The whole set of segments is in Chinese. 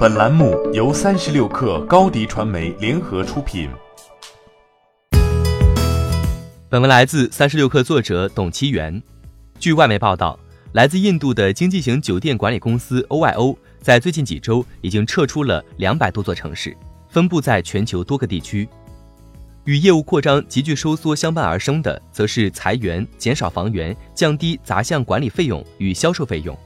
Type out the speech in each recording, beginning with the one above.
本栏目由三十六氪高低传媒联合出品。本文来自三十六氪作者董其元。据外媒报道，来自印度的经济型酒店管理公司 OYO 在最近几周已经撤出了两百多座城市，分布在全球多个地区。与业务扩张急剧收缩相伴而生的，则是裁员、减少房源、降低杂项管理费用与销售费用。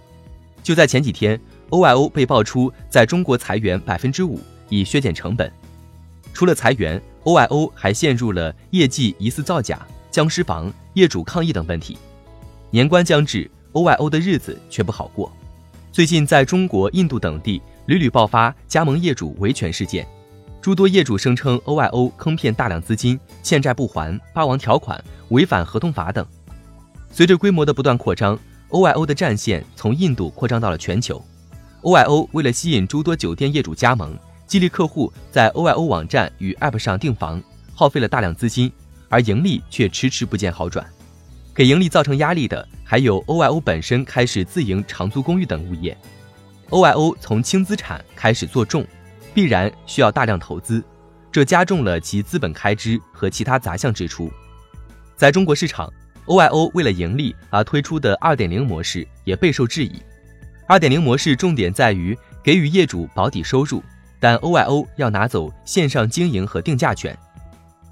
就在前几天，OYO 被爆出在中国裁员百分之五，以削减成本。除了裁员，OYO 还陷入了业绩疑似造假、僵尸房、业主抗议等问题。年关将至，OYO 的日子却不好过。最近，在中国、印度等地屡屡爆发加盟业主维权事件。诸多业主声称 OYO 坑骗大量资金、欠债不还、霸王条款、违反合同法等。随着规模的不断扩张，OYO 的战线从印度扩张到了全球。OYO 为了吸引诸多酒店业主加盟，激励客户在 OYO 网站与 App 上订房，耗费了大量资金，而盈利却迟迟不见好转。给盈利造成压力的还有 OYO 本身开始自营长租公寓等物业。OYO 从轻资产开始做重。必然需要大量投资，这加重了其资本开支和其他杂项支出。在中国市场，OYO 为了盈利而推出的2.0模式也备受质疑。2.0模式重点在于给予业主保底收入，但 OYO 要拿走线上经营和定价权。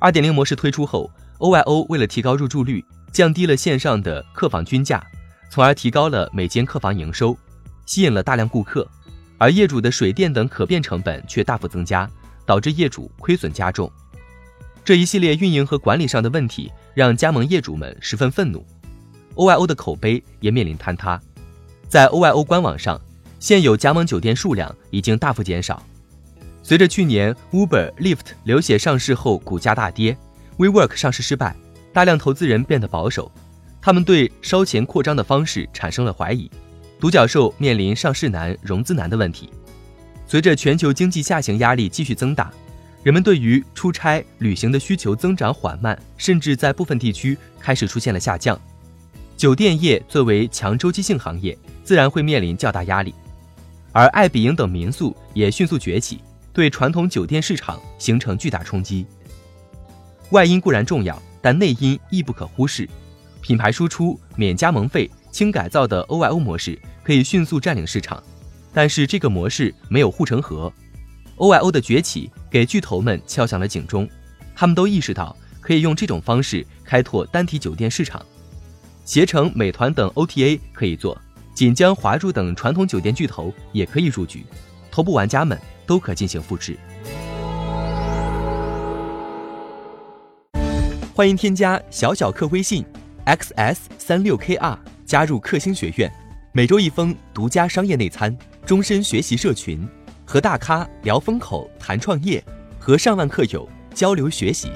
2.0模式推出后，OYO 为了提高入住率，降低了线上的客房均价，从而提高了每间客房营收，吸引了大量顾客。而业主的水电等可变成本却大幅增加，导致业主亏损加重。这一系列运营和管理上的问题让加盟业主们十分愤怒，OYO 的口碑也面临坍塌。在 OYO 官网上，现有加盟酒店数量已经大幅减少。随着去年 Uber、Lyft 流血上市后股价大跌，WeWork 上市失败，大量投资人变得保守，他们对烧钱扩张的方式产生了怀疑。独角兽面临上市难、融资难的问题。随着全球经济下行压力继续增大，人们对于出差、旅行的需求增长缓慢，甚至在部分地区开始出现了下降。酒店业作为强周期性行业，自然会面临较大压力。而爱彼迎等民宿也迅速崛起，对传统酒店市场形成巨大冲击。外因固然重要，但内因亦不可忽视。品牌输出、免加盟费。轻改造的 OYO 模式可以迅速占领市场，但是这个模式没有护城河。OYO 的崛起给巨头们敲响了警钟，他们都意识到可以用这种方式开拓单体酒店市场。携程、美团等 OTA 可以做，锦江、华住等传统酒店巨头也可以入局，头部玩家们都可进行复制。欢迎添加小小客微信：xs 三六 kr。加入克星学院，每周一封独家商业内参，终身学习社群，和大咖聊风口、谈创业，和上万客友交流学习。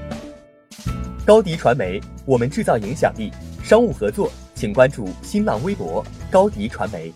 高迪传媒，我们制造影响力。商务合作，请关注新浪微博高迪传媒。